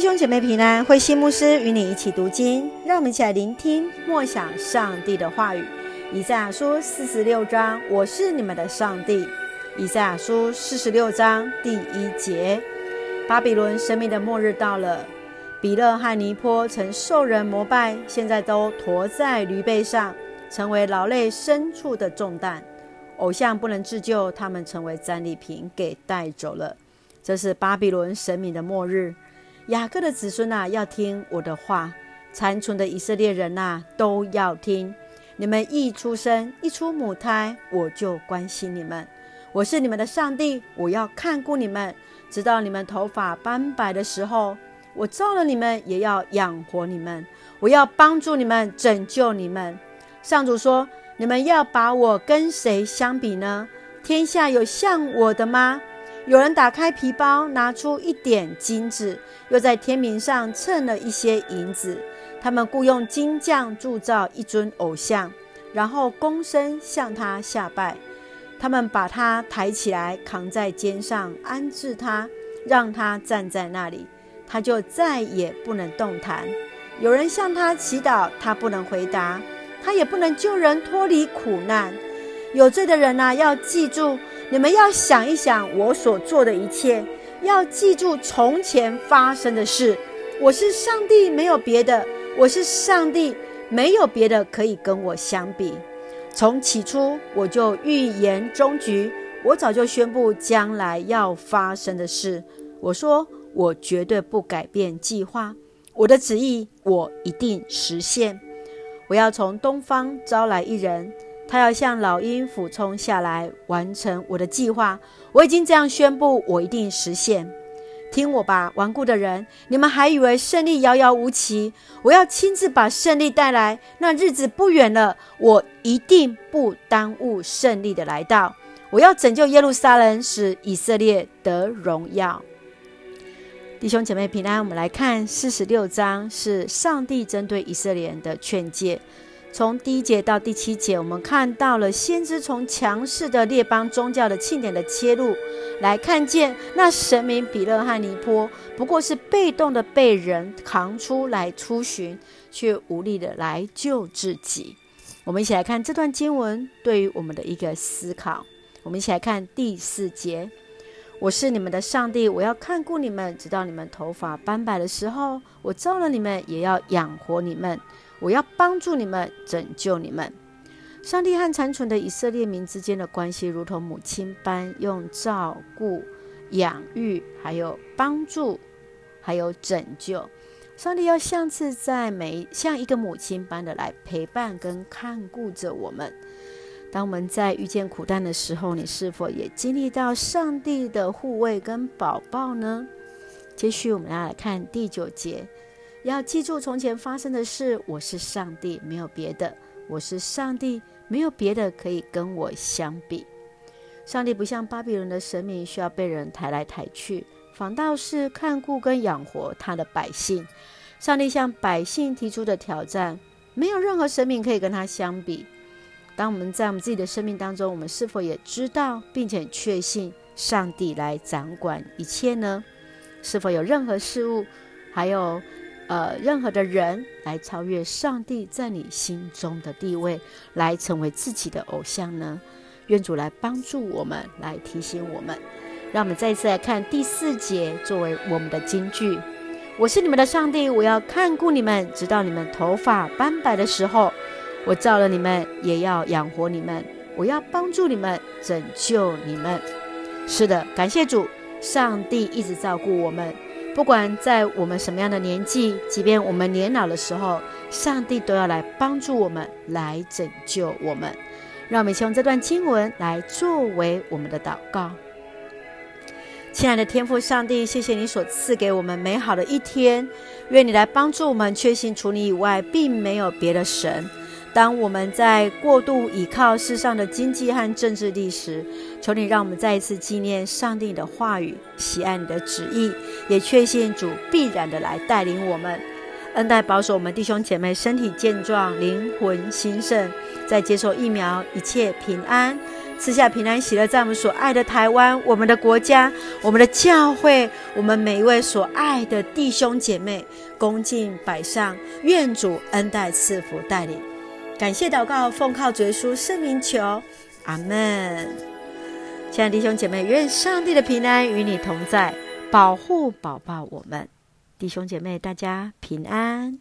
弟兄姐妹平安，慧心牧师与你一起读经，让我们一起来聆听默想上帝的话语。以赛亚书四十六章，我是你们的上帝。以赛亚书四十六章第一节，巴比伦神明的末日到了，比勒和尼坡曾受人膜拜，现在都驮在驴背上，成为劳累牲畜的重担。偶像不能自救，他们成为战利品，给带走了。这是巴比伦神明的末日。雅各的子孙呐、啊，要听我的话；残存的以色列人呐、都要听。你们一出生，一出母胎，我就关心你们。我是你们的上帝，我要看顾你们，直到你们头发斑白的时候。我造了你们，也要养活你们。我要帮助你们，拯救你们。上主说：你们要把我跟谁相比呢？天下有像我的吗？有人打开皮包，拿出一点金子，又在天平上称了一些银子。他们雇用金匠铸造一尊偶像，然后躬身向他下拜。他们把他抬起来，扛在肩上，安置他，让他站在那里，他就再也不能动弹。有人向他祈祷，他不能回答，他也不能救人脱离苦难。有罪的人呐，要记住。你们要想一想我所做的一切，要记住从前发生的事。我是上帝，没有别的；我是上帝，没有别的可以跟我相比。从起初我就预言终局，我早就宣布将来要发生的事。我说我绝对不改变计划，我的旨意我一定实现。我要从东方招来一人。他要像老鹰俯冲下来，完成我的计划。我已经这样宣布，我一定实现。听我吧，顽固的人，你们还以为胜利遥遥无期？我要亲自把胜利带来，那日子不远了。我一定不耽误胜利的来到。我要拯救耶路撒冷，使以色列得荣耀。弟兄姐妹平安，我们来看四十六章，是上帝针对以色列人的劝诫。从第一节到第七节，我们看到了先知从强势的列邦宗教的庆典的切入，来看见那神明比勒和尼波不过是被动的被人扛出来出巡，却无力的来救自己。我们一起来看这段经文对于我们的一个思考。我们一起来看第四节：我是你们的上帝，我要看顾你们，直到你们头发斑白的时候。我造了你们，也要养活你们。我要帮助你们，拯救你们。上帝和残存的以色列民之间的关系，如同母亲般，用照顾、养育，还有帮助，还有拯救。上帝要像是在每像一个母亲般的来陪伴跟看顾着我们。当我们在遇见苦难的时候，你是否也经历到上帝的护卫跟保抱呢？接续我们要来看第九节。要记住从前发生的事，我是上帝，没有别的。我是上帝，没有别的可以跟我相比。上帝不像巴比伦的神明，需要被人抬来抬去，反倒是看顾跟养活他的百姓。上帝向百姓提出的挑战，没有任何神明可以跟他相比。当我们在我们自己的生命当中，我们是否也知道并且确信上帝来掌管一切呢？是否有任何事物，还有？呃，任何的人来超越上帝在你心中的地位，来成为自己的偶像呢？愿主来帮助我们，来提醒我们。让我们再一次来看第四节，作为我们的金句：我是你们的上帝，我要看顾你们，直到你们头发斑白的时候。我造了你们，也要养活你们。我要帮助你们，拯救你们。是的，感谢主，上帝一直照顾我们。不管在我们什么样的年纪，即便我们年老的时候，上帝都要来帮助我们，来拯救我们。让我们一起用这段经文来作为我们的祷告。亲爱的天父上帝，谢谢你所赐给我们美好的一天，愿你来帮助我们，确信除你以外，并没有别的神。当我们在过度倚靠世上的经济和政治力时，求你让我们再一次纪念上帝的话语，喜爱你的旨意，也确信主必然的来带领我们，恩待保守我们弟兄姐妹身体健壮，灵魂兴盛，在接受疫苗，一切平安，赐下平安喜乐，在我们所爱的台湾，我们的国家，我们的教会，我们每一位所爱的弟兄姐妹，恭敬摆上，愿主恩待赐福带领。感谢祷告，奉靠主耶稣圣名求，阿门。亲爱的弟兄姐妹，愿上帝的平安与你同在，保护保抱我们。弟兄姐妹，大家平安。